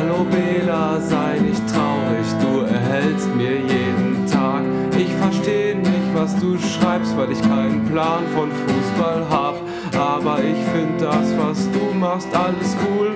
Hallo Bela, sei nicht traurig, du erhältst mir jeden Tag. Ich verstehe nicht, was du schreibst, weil ich keinen Plan von Fußball hab. Aber ich find das, was du machst, alles cool